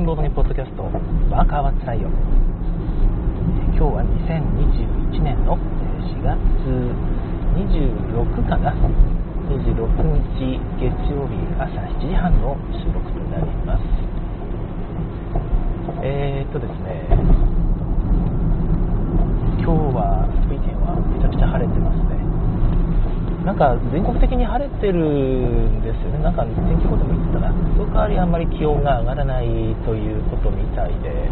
ンボードにポッドキャストワーカーはつらいよ。今日は2021年の4月26かな。26日月曜日朝7時半の収録となります。えー、っとですね今日は福井県はめちゃくちゃ晴れてますね。なんか全国的に晴れてるんですよね、なんか天気予報でも言ってたな、その代わりあんまり気温が上がらないということみたいで、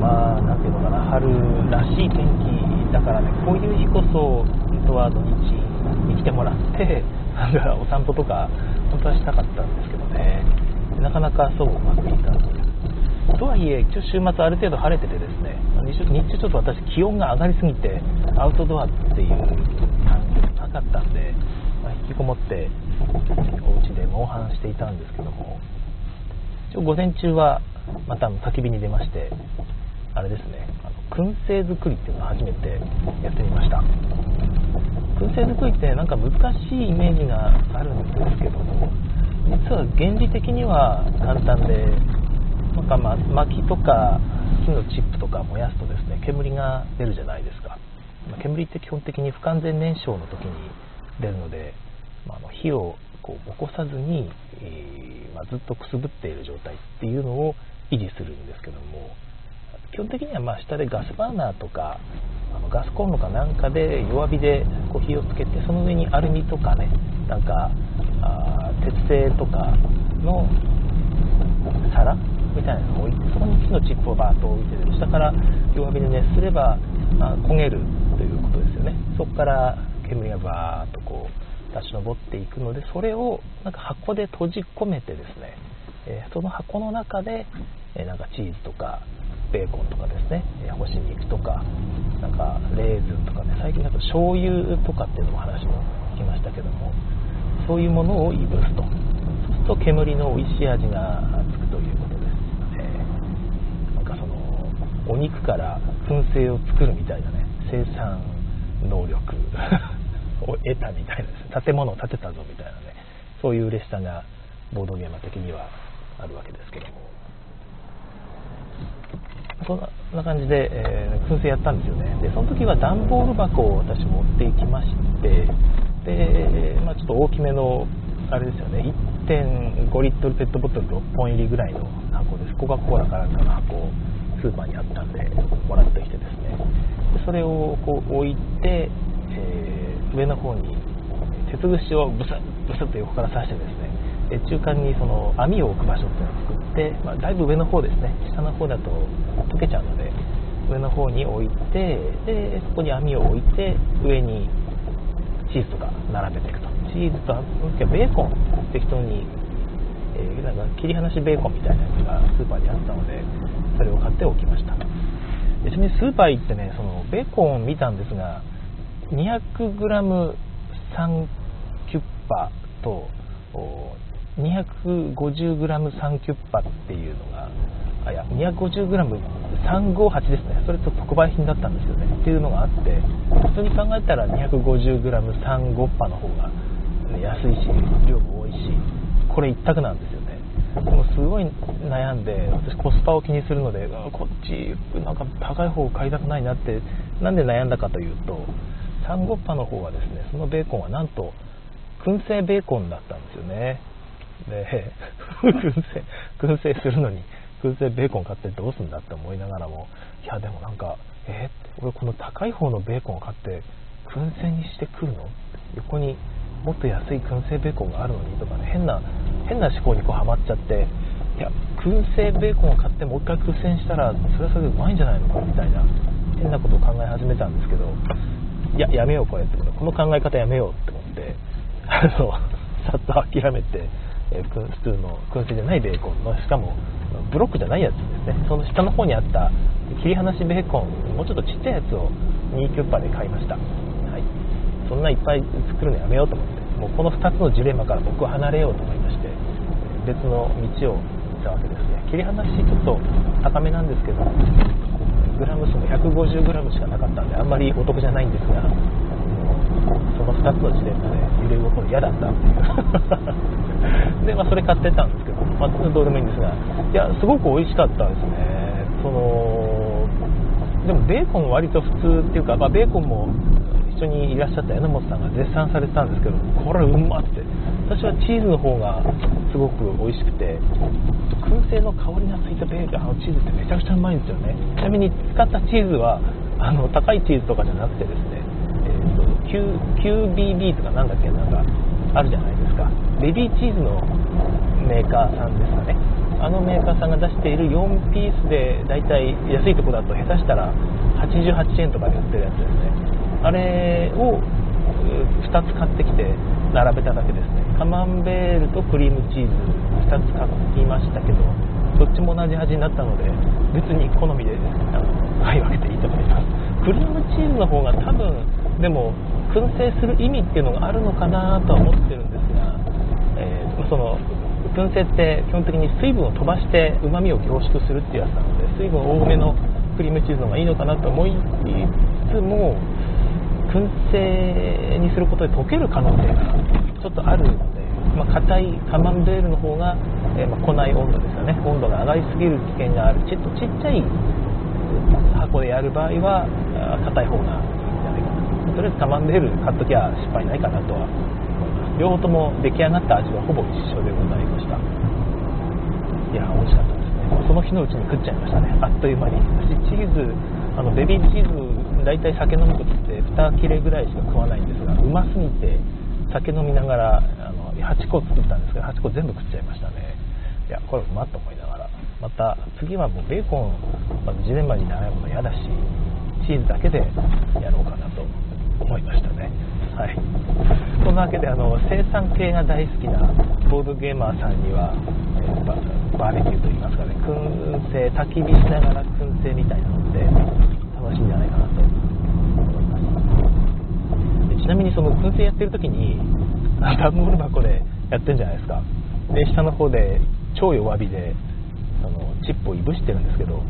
まあ、なんていうのかな、春らしい天気だからね、こういう日こそ、本当は土日に来てもらって、お散歩とか、本当はしたかったんですけどね、なかなかそううまくいかず。とはいえ、一応週末ある程度晴れててですね、日中ちょっと私気温が上がりすぎて、アウトドアっていう感じがなかったんで、まあ、引きこもってお家でモンハンしていたんですけども、一応午前中はまた焚き火に出まして、あれですね、あの燻製作りっていうのを初めてやってみました。燻製作りってなんか難しいイメージがあるんですけども、実は原理的には簡単で、なんか、ま、薪とか木のチップとか燃やすとですね煙が出るじゃないですか、煙って基本的に不完全燃焼の時に出るので、まあ、の火をこう起こさずに、えー、まあ、ずっとくすぶっている状態っていうのを維持するんですけども基本的にはま下でガスバーナーとかあのガスコンロかなんかで弱火でこう火をつけてその上にアルミとかねなんかあ鉄製とかの皿みたいなのを置いてそこに木のチップをバーッと置いて下から弱火で熱すれば、まあ、焦げるということですよね。そこから煙がバーッとこう立ち上っていくのでそれをなんか箱で閉じ込めてですね、えー、その箱の中で、えー、なんかチーズとかベーコンとかですね、えー、干し肉とかなんかレーズンとかね最近だと醤油とかっていうのも話も聞きましたけどもそういうものをいぶすと。そうすると煙の美味しい味がつくということお肉から燻製を作るみたいなね生産能力 を得たみたいなです建物を建てたぞみたいなねそういう嬉しさがボードゲーマー的にはあるわけですけども。そんな感じで、えー、燻製やったんですよね。でその時は段ボール箱を私持っていきましてで、まあ、ちょっと大きめのあれですよね。1.5リットルペットボトル6本入りぐらいの箱です。コカ・コーラかなんかの箱。をスーパーにあったんでもらってきてですね。でそれをこう置いて、えー、上の方に鉄串をブスッブスッと横から刺してですね中間にその網を置く場所っていうのを作って、まあ、だいぶ上の方ですね。下の方だと溶けちゃうので上の方に置いてでそこに網を置いて上にチーズとか並べていくと。チーズとベーコン適当に、えー、なんか切り離しベーコンみたいなやつがスーパーにあったのでそれを買っておきました。ちなみにスーパー行ってねそのベーコン見たんですが 200g3 キュッパと 250g3 キュッパっていうのがあいや 250g358 ですね。それと特売品だったんですよね。っていうのがあって普通に考えたら 250g35 パの方が安いし量も多いしこれ一択なんですよ。ねでもすごい悩んで私コスパを気にするのでこっちなんか高い方を買いたくないなってなんで悩んだかというとサンゴッパの方はですねそのベーコンはなんと燻製ベーコンだったんですよね。で燻製燻製するのに燻製ベーコン買ってどうすんだって思いながらもいやでもなんかえー、俺この高い方のベーコンを買って燻製にしてくるの？横にもっと安い燻製ベーコンがあるのにとかね変な変な思考にこうハマっちゃっていや燻製ベーコンを買ってもう一回燻製したらそれはそれでうまいんじゃないのかみたいな変なことを考え始めたんですけどいややめようこれってこの考え方やめようって思って あのさっと諦めて、え普通の燻製じゃないベーコンのしかもブロックじゃないやつですね。その下の方にあった切り離しベーコンもうちょっとちっちゃいやつを2キュッパで買いました、そんないっぱい作るのやめようと思ってもうこの2つのジレンマから僕は離れようと思いまして別の道を行ったわけですね。切り離しちょっと高めなんですけどグラム数も 150g しかなかったんであんまりお得じゃないんですがその2つの時点がね揺れ動くの嫌だったっていう。で、まあ、それ買ってたんですけど、まあ、どうでもいいんですがいやすごく美味しかったですね。そのでもベーコン割と普通っていうか、まあ、ベーコンも一緒にいらっしゃった榎本さんが絶賛されてたんですけどこれうまって。私はチーズの方がすごく美味しくて燻製の香りがついたベーあのチーズってめちゃくちゃうまいんですよね。ちなみに使ったチーズはあの高いチーズとかじゃなくてですね、えーと、QBB とかなんだっけなんかあるじゃないですか。ベビーチーズのメーカーさんですかね。あのメーカーさんが出している4ピースでだいたい安いとこだと下手したら88円とかで売ってるやつですね。あれを2つ買ってきて並べただけですね。カマンベールとクリームチーズ2つ買いましたけどどっちも同じ味になったので別に好みであの買い分けていいと思います。クリームチーズの方が多分でも燻製する意味っていうのがあるのかなとは思ってるんですが、えー、その燻製って基本的に水分を飛ばしてうまみを凝縮するっていうやつなので水分多めのクリームチーズの方がいいのかなと思いつつも燻製にすることで溶ける可能性がちょっとあるので、まあ、硬いカマンベールの方が、えー、まあ、庫内温度ですよね。温度が上がりすぎる危険があるちょっとちっちゃい箱でやる場合は硬い方がいいんじゃないかな。とりあえずカマンベール買っときゃ失敗ないかなとは思います。両方とも出来上がった味はほぼ一緒でございました。いや美味しかったですね。その日のうちに食っちゃいましたね。あっという間に。私チーズあのベビーチーズ大体酒飲む時って2切れぐらいしか食わないんですがうますぎて酒飲みながらあの8個作ったんですけど8個全部食っちゃいましたね。いやこれうまっと思いながら。また次はもうベーコンまず事前までに習うの嫌だしチーズだけでやろうかなと思いましたね。はい。そんなわけであの生産系が大好きなボードゲーマーさんには、えー、バーベキューといいますかね燻製焚き火しながら燻製みたいなのでしいんじゃないかなと思いますちなみにその燻製やってる時に 段ボール箱でやってるじゃないですか。で下の方で超弱火であのチップをいぶしてるんですけど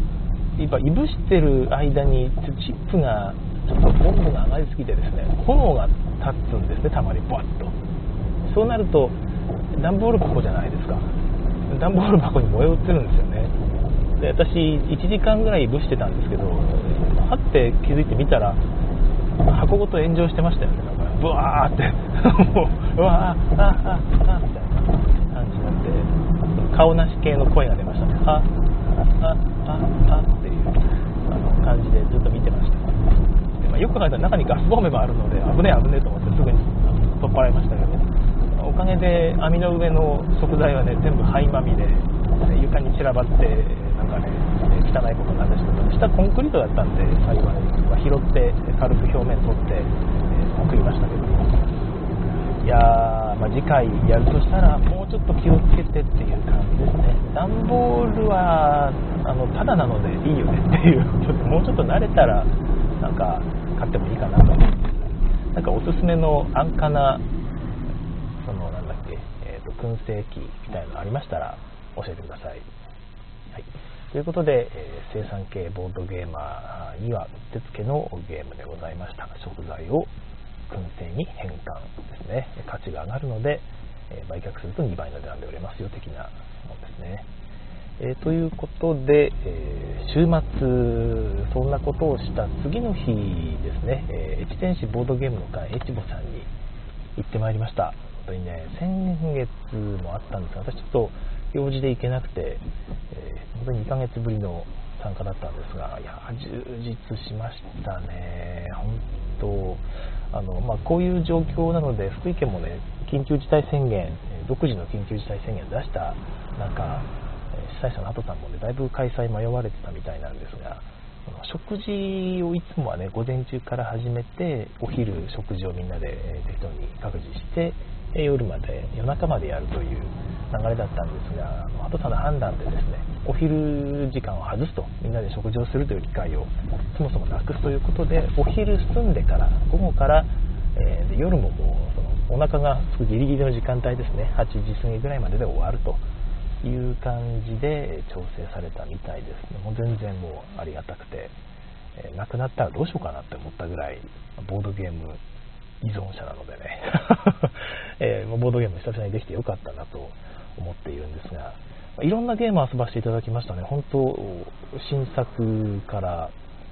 今いぶしてる間にチップがちょっと温度が上がりすぎてですね炎が立つんですねたまに。バッと。そうなると段ボール箱じゃないですか。段ボール箱に燃え移るんですよね。で私1時間ぐらいいぶしてたんですけどはって気づいてみたら箱ごと炎上してましたよね。なんかブワーって。もううわーあああみたいな感じになって顔なし系の声が出ましたね。ああああっていうあの感じでずっと見てました。で、まあ、よく考えたら中にガスボンベもあるので危ねえ危ねえと思ってすぐに取っ払いましたけどおかげで網の上の食材はね全部灰まみれ床に散らばってかね汚いことなんですけど下コンクリートだったんで幸い、ま、拾って軽く表面取って、え、送りましたけどいやー、まあ、次回やるとしたらもうちょっと気をつけてっていう感じですね。段ボールはあのただなのでいいよね。っていうもうちょっと慣れたらなんか買ってもいいかなと。思いますなんかおすすめの安価なそのなんだっけ、えーと、と燻製機みたいなのありましたら教えてください。はい、ということで、えー、生産系ボードゲーマーにはうってつけのゲームでございました。食材を燻製に変換ですね。価値が上がるので、え、売却すると2倍の値段で売れますよ的なものですね。え、ということで、え週末、そんなことをした次の日ですね、え越前市ボードゲームの会、エチボさんに行ってまいりました。本当にね、先月もあったんですが、私ちょっと用事で行けなくて、え、本当に2ヶ月ぶりの参加だったんですが、いや、充実しましたね。本当、あの、まあ、こういう状況なので、福井県もね、緊急事態宣言、独自の緊急事態宣言を出した中、主催者の鳩さんもね、だいぶ開催迷われてたみたいなんですが、食事をいつもはね、午前中から始めて、お昼食事をみんなで適当に各自して、夜まで、夜中までやるという流れだったんですが、鳩さんの判断でですね、お昼時間を外すと、みんなで食事をするという機会をそもそもなくすということで、お昼済んでから、午後から、えー、で夜ももうそのお腹がすぐギリギリの時間帯ですね、8時過ぎぐらいまでで終わるという感じで調整されたみたいですね。もう全然もうありがたくて、えー、なくなったらどうしようかなって思ったぐらい、ボードゲーム依存者なのでね、えー、ボードゲーム久々にできてよかったなと思っているんですが、いろんなゲームを遊ばせていただきましたね。本当、新作から、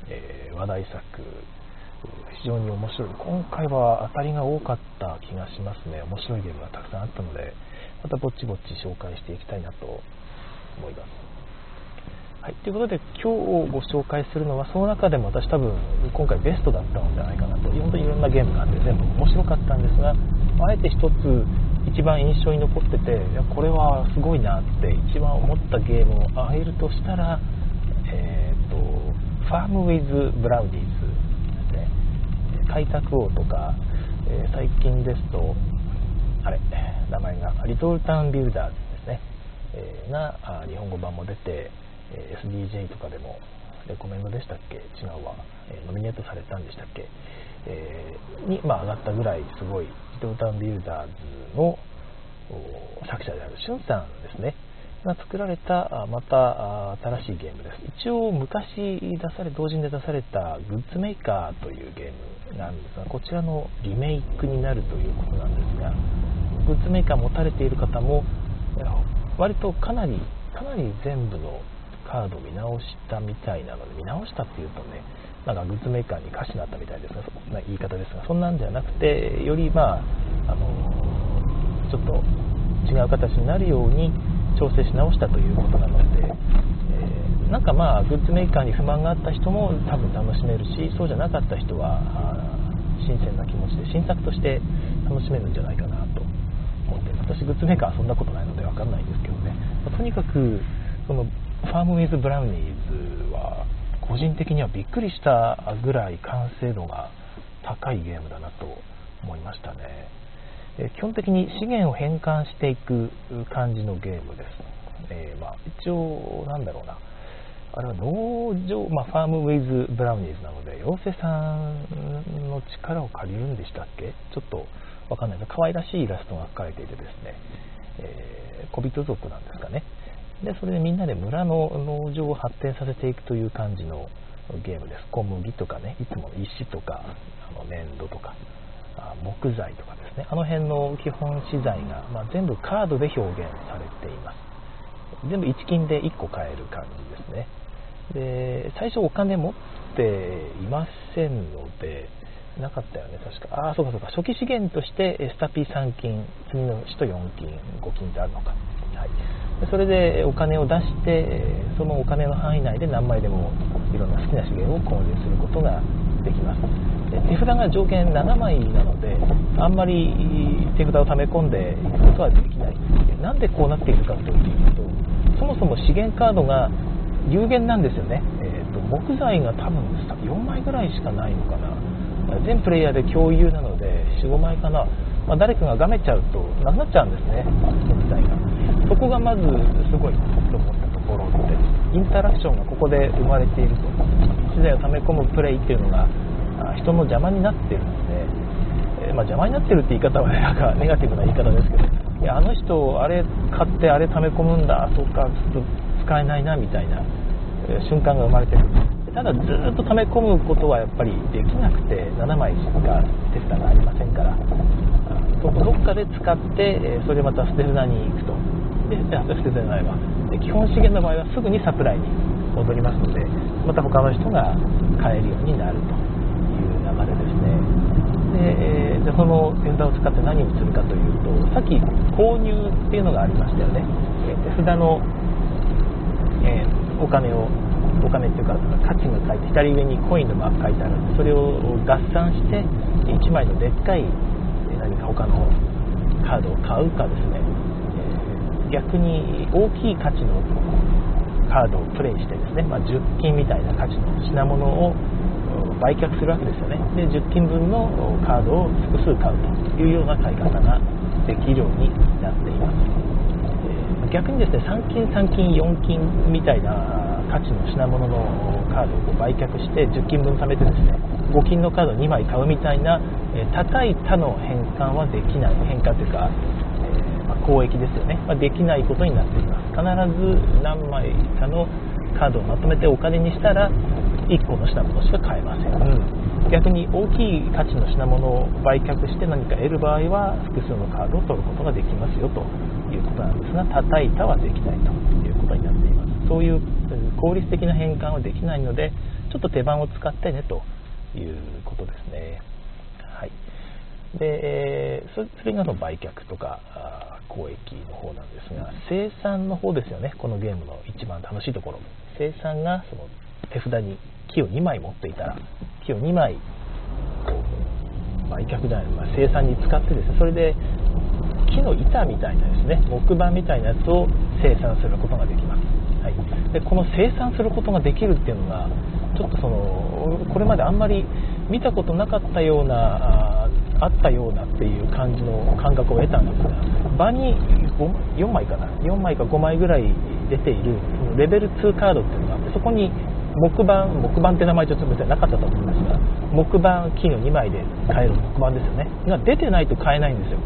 えー、話題作、非常に面白い。今回は当たりが多かった気がしますね。面白いゲームがたくさんあったので、またぼっちぼっち紹介していきたいなと思います。はい、ということで今日ご紹介するのはその中でも私多分今回ベストだったのではないかなと。本当にいろんなゲームがあって全部面白かったんですがあえて一つ一番印象に残ってていやこれはすごいなって一番思ったゲームをあげるとしたら、えーと、ファーム・ウィズ・ブラウニーズですね開拓王とか、えー、最近ですとあれ名前がリトルタウンビルダーズですね、えー、が日本語版も出て SDJ とかでもレコメンドでしたっけ？違うわ、えノミネートされたんでしたっけ、え、に、まあ、上がったぐらいすごいジトータンビルダーズの作者であるしゅんさんですね。が作られたまた新しいゲームです。一応昔出され同時に出されたグッズメーカーというゲームなんですがこちらのリメイクになるということなんですがグッズメーカー持たれている方も割とかなりかなり全部のカード見直したみたいなので見直したっていうとねなんかグッズメーカーに歌詞になったみたいですがそんな言い方ですがそんなんではなくてよりまああのちょっと違う形になるように調整し直したということなので、えー、なんかまあグッズメーカーに不満があった人も多分楽しめるしそうじゃなかった人は新鮮な気持ちで新作として楽しめるんじゃないかなと思って私グッズメーカーはそんなことないので分かんないんですけどね、ま、とにかくそのファームウィズ・ブラウニーズは個人的にはびっくりしたぐらい完成度が高いゲームだなと思いましたね。基本的に資源を変換していく感じのゲームです。えー、まあ、一応、なんだろうな。あれは農場、まあ、ファームウィズ・ブラウニーズなので、妖精さんの力を借りるんでしたっけ？ちょっとわかんないです可愛らしいイラストが描かれていてですね、えー、小人族なんですかね。でそれでみんなで村の農場を発展させていくという感じのゲームです。小麦とかねいつもの石とかあの粘土とか木材とかですね。あの辺の基本資材が、まあ、全部カードで表現されています。全部1金で1個買える感じですね。で最初お金持っていませんのでなかったよね確か。ああそうかそうか。初期資源としてスタピー3金次の人4金5金ってあるのか。はい。それでお金を出してそのお金の範囲内で何枚でもいろんな好きな資源を購入することができます。手札が上限7枚なのであんまり手札を溜め込んでいくことはできない。なんでこうなっているかというとそもそも資源カードが有限なんですよね、えーと、木材が多分4枚ぐらいしかないのかな。全プレイヤーで共有なので45枚かな。まあ、誰かががめちゃうとなくなっちゃうんですね木材が。そこがまずすごいと思ったところでインタラクションがここで生まれていると。資材を溜め込むプレイっていうのが人の邪魔になってるので、えー、まあ、邪魔になってるって言い方は、なんかネガティブな言い方ですけど。いやあの人あれ買ってあれ溜め込むんだそうかちょっと使えないなみたいなえ瞬間が生まれてる。ただずっと溜め込むことはやっぱりできなくて7枚しか手札がありませんから。そこどっかで使って、えそれまた捨て札に行くと。で捨て札ないわで基本資源の場合はすぐにサプライに戻りますのでまた他の人が買えるようになるという流れですね。で、でその手札を使って何をするかというとさっき購入っていうのがありましたよね。手札の、えー、お金をお金っていうか価値が書いて左上にコインのマーク書いてあるんでそれを合算して1枚のでっかい何か他のカードを買うかですね、逆に大きい価値のカードをプレイしてですね、まあ、10金みたいな価値の品物を売却するわけですよね。で10金分のカードを複数買うというような買い方ができるようになっています、え、逆にですね3金3金4金みたいな価値の品物のカードを売却して10金分貯めてですね5金のカード2枚買うみたいなえ高い他の変換はできない。変換というか、交易ですよね、まあ、できないことになっています。必ず何枚かのカードをまとめてお金にしたら1個の品物しか買えません、うん、逆に大きい価値の品物を売却して何か得る場合は複数のカードを取ることができますよということなんですが叩いたはできないということになっています。そういう効率的な変換はできないのでちょっと手番を使ってねということですね。はい。で、えそれがの売却とか交易の方なんですが生産の方ですよね。このゲームの一番楽しいところ生産がその手札に木を2枚持っていたら木を2枚こう売却じゃない、まあ、生産に使ってですねそれで木の板みたいなですね木板みたいなやつを生産することができます、はい、でこの生産することができるっていうのがちょっとそのこれまであんまり見たことなかったようなあったようなっていう感じの感覚を得たんですが場に4枚かな？4枚か5枚ぐらい出ているレベル2カードっていうのがあってそこに木板木板って名前ちょっと別になかったと思うんですが木板金を2枚で買える木板ですよね。が出てないと買えないんですよ。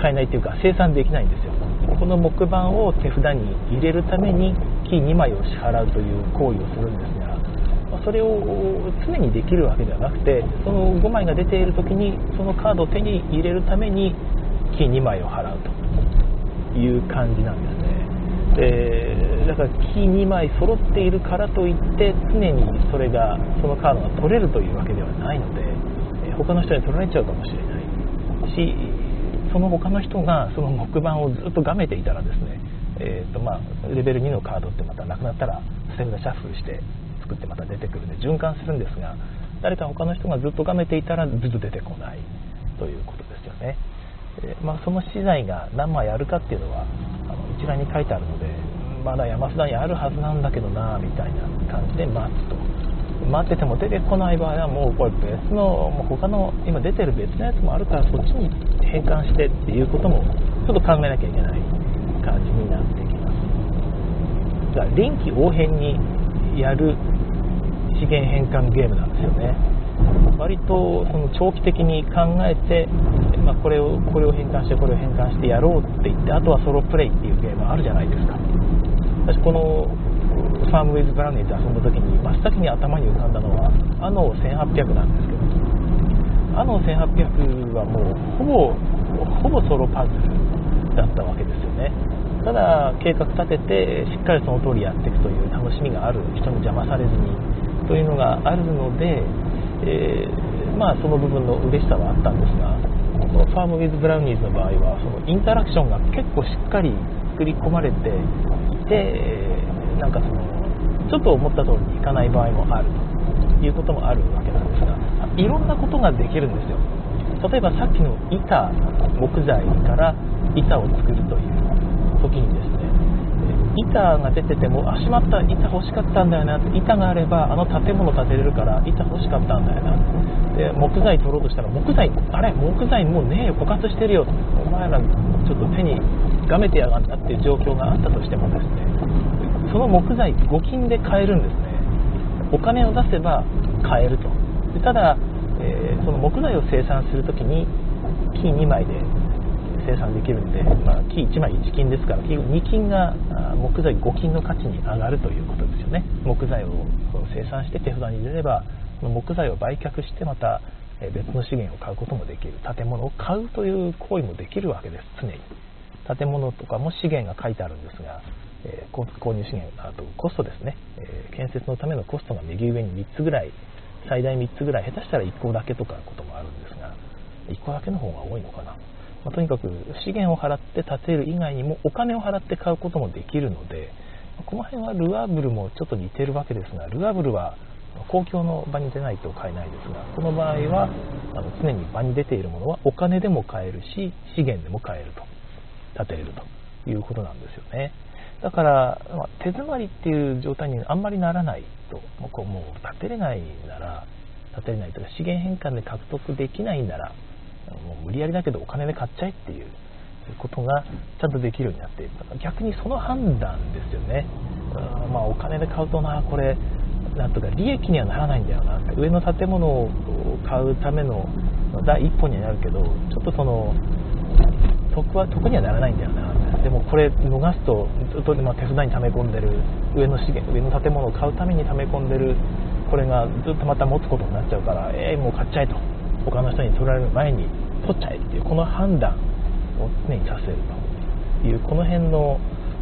買えないっていうか生産できないんですよ。この木板を手札に入れるために金2枚を支払うという行為をするんですがそれを常にできるわけではなくてその5枚が出ている時にそのカードを手に入れるために金2枚を払うという感じなんですね。でだから木2枚揃っているからといって常にそれがそのカードが取れるというわけではないので他の人に取られちゃうかもしれない。しその他の人がその木板をずっとがめていたらですね、えーとまあ、レベル2のカードってまたなくなったらステムがシャッフルして作ってまた出てくるんで循環するんですが誰か他の人がずっとがめていたらずっと出てこない。ということですよね、えまあ、その資材が何枚あるかっていうのはあの一覧に書いてあるのでまだ山札にあるはずなんだけどなみたいな感じで待つと。待ってても出てこない場合はもうこれ別のもう他の今出てる別のやつもあるからそっちに変換してっていうこともちょっと考えなきゃいけない感じになってきます。だから臨機応変にやる資源変換ゲームなんですよね。割とその長期的に考えて、まあ、これをこれを変換してこれを変換してやろうって言ってあとはソロプレイっていうゲームあるじゃないですか。私このファームウィズ・ブラウニーで遊んだ時に真っ先に頭に浮かんだのはあの1800なんですけどあの1800はもうほぼほぼソロパズルだったわけですよね。ただ計画立ててしっかりその通りやっていくという楽しみがある人に邪魔されずにというのがあるので、えー、まあ、その部分の嬉しさはあったんですがこのファーム・ウィズ・ブラウニーズの場合はそのインタラクションが結構しっかり作り込まれていてなんかそのちょっと思った通りにいかない場合もあるということもあるわけなんですがいろんなことができるんですよ。例えばさっきの板木材から板を作るという時にですね板が出ててもあしまった板欲しかったんだよな。板があればあの建物建てれるから板欲しかったんだよな。で木材取ろうとしたら木材あれ木材もうねえよ枯渇してるよお前らちょっと手にがめてやがんなっていう状況があったとしてもですね。その木材募金で買えるんですね。お金を出せば買えると。でただ、えー、その木材を生産するときに金2枚で生産できるんで、まあ、木1枚1金ですから木2金が木材5金の価値に上がるということですよね。木材を生産して手札に入れれば木材を売却してまた別の資源を買うこともできる。建物を買うという行為もできるわけです常に。建物とかも資源が書いてあるんですが、えー、購入資源あとコストですね、え、建設のためのコストが右上に3つぐらい最大3つぐらい下手したら1個だけとかこともあるんですが1個だけの方が多いのかな。まあ、とにかく資源を払って建てる以外にもお金を払って買うこともできるのでこの辺はルアーブルもちょっと似てるわけですがルアーブルは公共の場に出ないと買えないですがこの場合はあの常に場に出ているものはお金でも買えるし資源でも買えると建てれるということなんですよね。だから、ま、手詰まりっていう状態にあんまりならないともうもう建てれないなら建てれないとか資源変換で獲得できないならもう無理やりだけどお金で買っちゃえっていうことがちゃんとできるようになっている。逆にその判断ですよね、まあ、お金で買うとなこれなんとか利益にはならないんだよな上の建物を買うための第一歩にはなるけどちょっとその得は得にはならないんだよな。でもこれ逃すとずっとま手札に溜め込んでる上の資源上の建物を買うために溜め込んでるこれがずっとまた持つことになっちゃうからえー、もう買っちゃえと。他の人に取られる前に取っちゃえっていうこの判断を常にさせるというこの辺の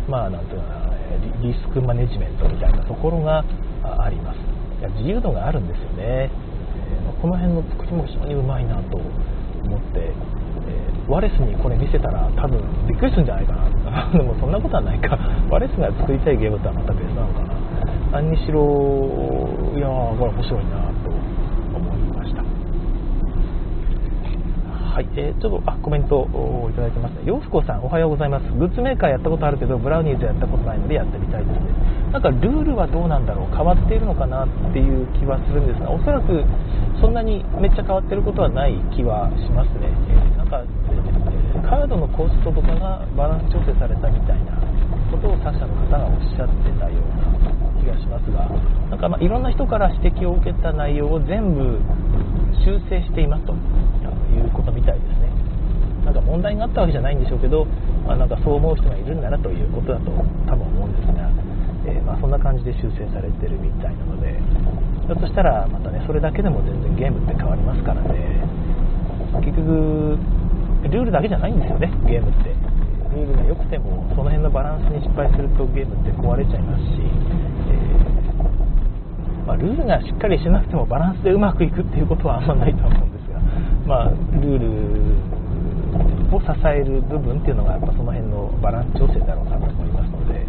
まあなんていうかなリスクマネジメントみたいなところがあります。いや自由度があるんですよね、えー、この辺の作りも非常にうまいなと思って、えー、ワレスにこれ見せたら多分びっくりするんじゃないかな。でもそんなことはないか。ワレスが作りたいゲームとはまた別なのかな。何にしろいやーこれ面白いなとはい、えー、ちょっとあコメントをいただいてますね。洋服さん、おはようございます。グッズメーカーやったことあるけど、ブラウニーズやったことないのでやってみたいですね。なんかルールはどうなんだろう、変わっているのかなっていう気はするんですが、おそらくそんなにめっちゃ変わってることはない気はしますね。えー、なんか、カードのコストとかがバランス調整されたみたいなことを他社の方がおっしゃってたような気がしますが、なんかまいろんな人から指摘を受けた内容を全部修正していますと。いうことみたいですね。なんか問題があったわけじゃないんでしょうけど、まあ、なんかそう思う人がいるんならということだと多分思うんですが、えー、ま、そんな感じで修正されてるみたいなのでひょっとしたらまたねそれだけでも全然ゲームって変わりますからね。結局ルールだけじゃないんですよねゲームって。ルールが良くてもその辺のバランスに失敗するとゲームって壊れちゃいますし、えー、まあ、ルールがしっかりしなくてもバランスでうまくいくっていうことはあんまないと思うんですまあ、ルールを支える部分っていうのがやっぱその辺のバランス調整だろうなと思いますので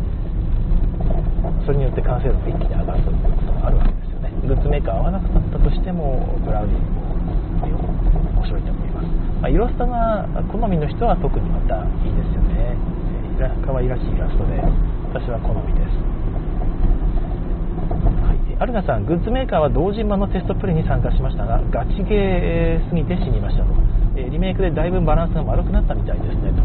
それによって完成度が一気に上がるということもあるわけですよね。グッズメーカー合わなくなったとしてもブラウニーも面白いと思います、まあ、イラストが好みの人は特にまたいいですよね。可愛らしいイラストで私は好みです。アルナさん、グッズメーカーは同人版のテストプレイに参加しましたが、ガチゲーすぎて死にましたと、えリメイクでだいぶバランスが丸くなったみたいですねと。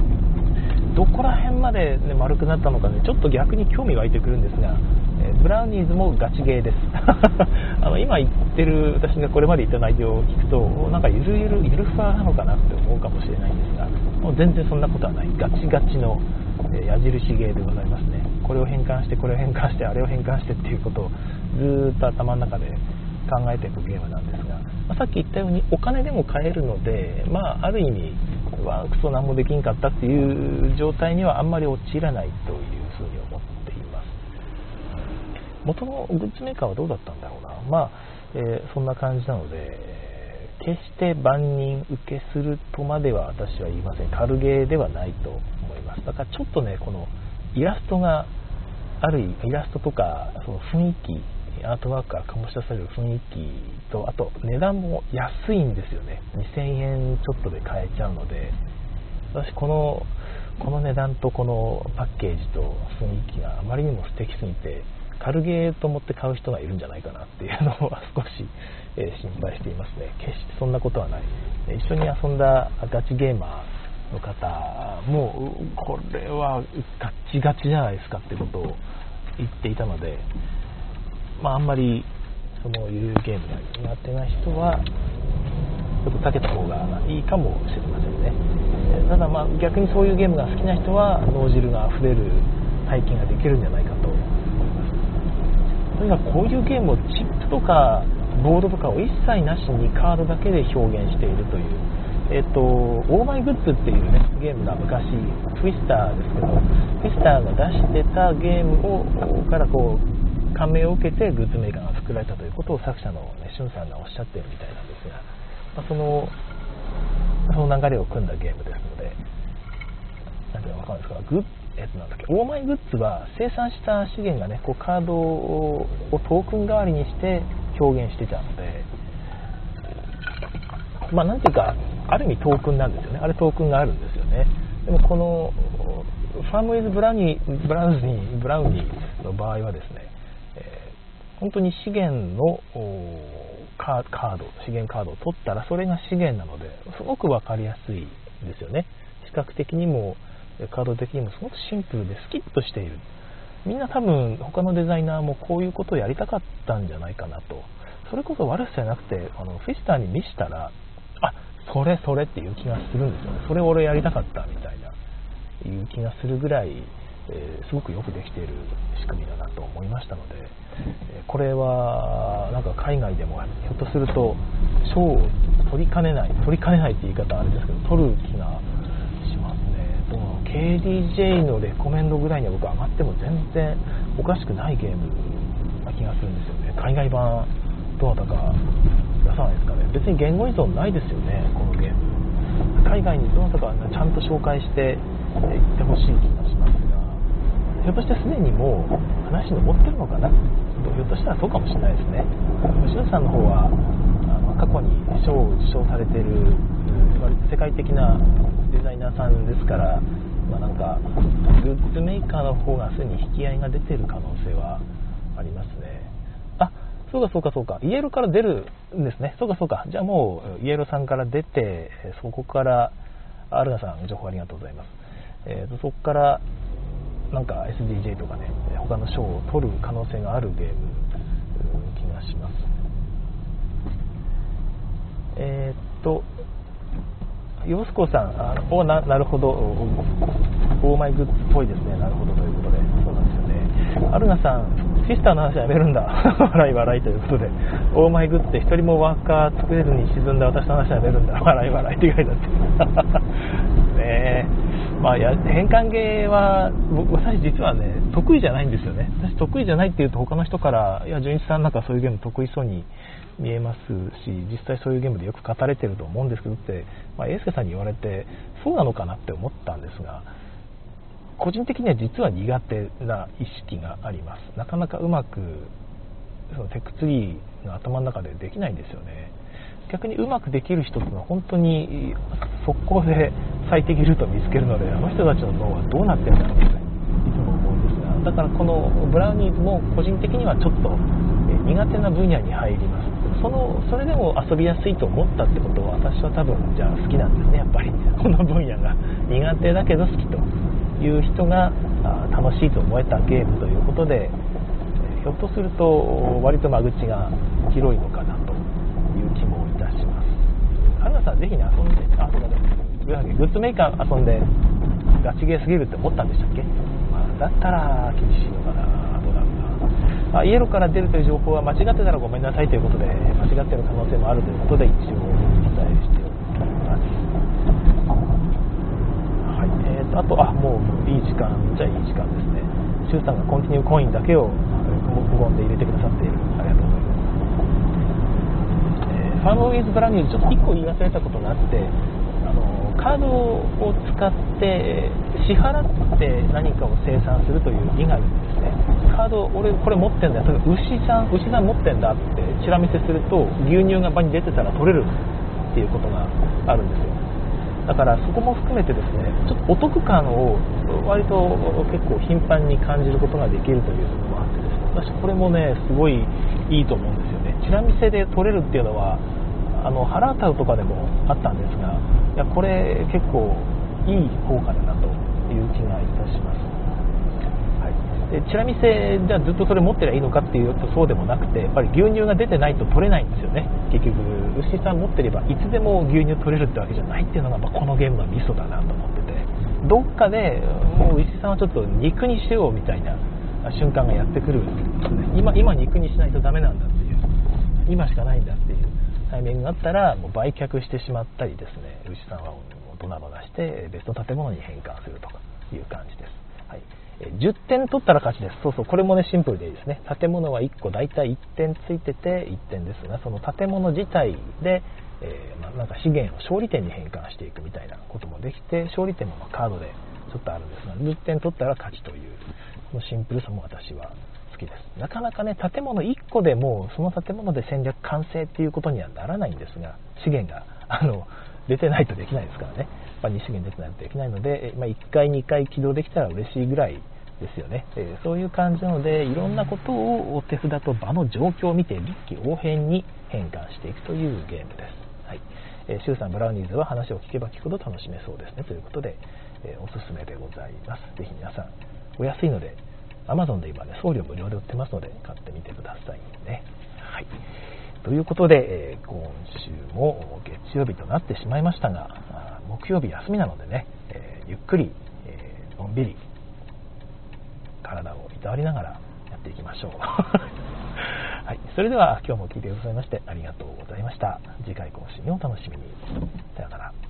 どこら辺まで、ね、丸くなったのかね、ちょっと逆に興味湧いてくるんですが、えブラウニーズもガチゲーです。あの今言ってる、私がこれまで言った内容を聞くと、なんかゆるゆる、ゆるふわなのかなって思うかもしれないんですが、もう全然そんなことはない、ガチガチの、え矢印ゲーでございますね。これを変換して、これを変換して、あれを変換してっていうことをずっと頭の中で考えていくゲームなんですが、ま、さっき言ったようにお金でも買えるので、まあ、ある意味はクソ何もできんかったっていう状態にはあんまり陥らないというふうに思っています。元のグッズメーカーはどうだったんだろうな。まあ、えー、そんな感じなので決して万人受けするとまでは私は言いません。軽ゲーではないと思います。だからちょっとねこのイラストがあるイラストとかその雰囲気アートワークが醸し出される雰囲気とあと値段も安いんですよね。2000円ちょっとで買えちゃうので。私このこの値段とこのパッケージと雰囲気があまりにも素敵すぎて軽ゲーと思って買う人がいるんじゃないかなっていうのは少し、え心配していますね。決してそんなことはない。一緒に遊んだガチゲーマーの方もこれはガチガチじゃないですかってことを言っていたのでまあ、あんまりそのゆるゲームが苦手な人はちょっと避けた方がいいかもしれませんね。ただまあ逆にそういうゲームが好きな人は脳汁が溢れる体験ができるんじゃないかと思います。とにかくこういうゲームをチップとかボードとかを一切なしにカードだけで表現しているというえっと、オーマイグッズっていうね、ゲームが昔、ツイスターですけど、ツイスターが出してたゲームを、からこう、感銘を受けてグッズメーカーが作られたということを作者の、ね、シュンさんがおっしゃってるみたいなんですが、まあ、そのその流れを組んだゲームですので、なんていうのか分かるんですか、グッえっと、なんだっけオーマイグッズは生産した資源がねこうカードをトークン代わりにして表現してたので、まあ、なんていうか、ある意味トークンなんですよね、あれトークンがあるんですよね。でもこのファームイズブラニーブラウニーブラウニーの場合はですね、本当に資源のカード、資源カードを取ったらそれが資源なので、すごく分かりやすいですよね。視覚的にもカード的にもすごくシンプルでスキッとしている。みんな多分他のデザイナーもこういうことをやりたかったんじゃないかなと。それこそ悪さじゃなくて、あのフィスターに見したら、あそれそれっていう気がするんですよね。それ俺やりたかったみたいな、いう気がするぐらい、えー、すごくよくできている仕組みだなと思いましたので、えこれはなんか海外でもひょっとすると賞を取りかねない取りかねないって言い方あれですけど取る気がしますね。どの KDJ のレコメンドぐらいには僕上がっても全然おかしくないゲームな気がするんですよね。海外版どなたか出さないですかね。別に言語依存ないですよねこのゲーム。海外にどなたかちゃんと紹介していってほしい気がします。ひょっとしてすでにもう話に上ってるのかな。ひょっとしたらそうかもしれないですね。吉野さんの方はあの過去に賞を受賞されている割と世界的なデザイナーさんですから、まあ、なんかグッズメーカーの方がすでに引き合いが出てる可能性はありますね。あそうかそうかそうか。イエローから出るんですね。そうかそうか。じゃあもうイエローさんから出てそこからアルナさん情報ありがとうございます、えーと、そこからなんか SDJ とかね他の賞を取る可能性があるゲーム気がします。えー、っと洋子さんあおななるほど。オーマイグッズっぽいですねなるほどということでそうなんですよねアルナさんシスターの話やめるんだ笑い笑いということでオーマイグッズって一人もワーカー作れずに沈んだ私の話やめるんだ笑い笑いって書いてあってまあ、や変換ゲーは私実はね得意じゃないんですよね。私得意じゃないっていうと他の人からいや純一さんなんかそういうゲーム得意そうに見えますし実際そういうゲームでよく語れてると思うんですけどって、まあ、英介さんに言われてそうなのかなって思ったんですが個人的には実は苦手な意識があります。なかなかうまくそのテックツリーの頭の中でできないんですよね。逆にうまくできる人っていうのは本当に速攻で最適ルートを見つけるのであの人たちの脳はどうなってるんだろうっていつも思うんですがだからこのブラウニーズも個人的にはちょっと苦手な分野に入ります。そのそれでも遊びやすいと思ったってことは私は多分じゃあ好きなんですねやっぱり。この分野が苦手だけど好きという人が楽しいと思えたゲームということでひょっとすると割と間口が広いのかな。いう気もいたします。春菜さんぜひね遊んであそうだねグッズメーカー遊んでガチゲーすぎるって思ったんでしたっけ、まあ、だったら厳しいのかなどうだろうな、あ、イエローから出るという情報は間違ってたらごめんなさいということで間違ってる可能性もあるということで一応お伝えしておきますはいえーと、あとあもういい時間じゃいい時間ですねシュウさんがコンティニューコインだけを無言で入れてくださっているありがとうございますファームウィズブランニューちょっと1個言い忘れたことがあってあのカードを使って支払って何かを生産するという意があるんですねカード俺これ持ってんだよ。牛さん牛さん持ってんだってチラ見せすると牛乳が場に出てたら取れるっていうことがあるんですよ。だからそこも含めてですねちょっとお得感を割と結構頻繁に感じることができるというのもあってですね。私これもねすごいいいと思うんですよね。チラ見せで取れるっていうのはあのハラータウとかでもあったんですがいやこれ結構いい効果だなという気がいたします、はい、でチラ見せじゃあずっとそれ持ってりゃいいのかっていうとそうでもなくてやっぱり牛乳が出てないと取れないんですよね。結局牛さん持ってればいつでも牛乳取れるってわけじゃないっていうのが、まあ、このゲームのミソだなと思ってて。どっかでもう牛さんはちょっと肉にしようみたいな瞬間がやってくる今今肉にしないとダメなんだっていう。今しかないんだってタイミングがあったらもう売却してしまったりですね牛さんはドナドナして別の建物に変換するとかいう感じです、はい、10点取ったら勝ちです。そうそうこれもねシンプルでいいですね。建物は1個大体1点ついてて1点ですがその建物自体で、えー、ま、なんか資源を勝利点に変換していくみたいなこともできて勝利点もまカードでちょっとあるんですが10点取ったら勝ちというこのシンプルさも私はきです。なかなかね建物1個でもその建物で戦略完成っていうことにはならないんですが資源があの出てないとできないですからね、まあ、2資源出てないとできないので、まあ、1回2回起動できたら嬉しいぐらいですよね、えー、そういう感じなのでいろんなことをお手札と場の状況を見て臨機応変に変換していくというゲームです、はい。えー、シュウさんブラウニーズは話を聞けば聞くほど楽しめそうですね。ということで、えー、おすすめでございます。ぜひ皆さんお安いので Amazon で今ね、送料無料で売ってますので、買ってみてくださいね。はい。ということで、えー、今週も月曜日となってしまいましたが、木曜日休みなのでね、えー、ゆっくり、えー、のんびり体をいたわりながらやっていきましょう。はい、それでは今日も聴いてくださいましてありがとうございました。次回更新をお楽しみに。さようなら。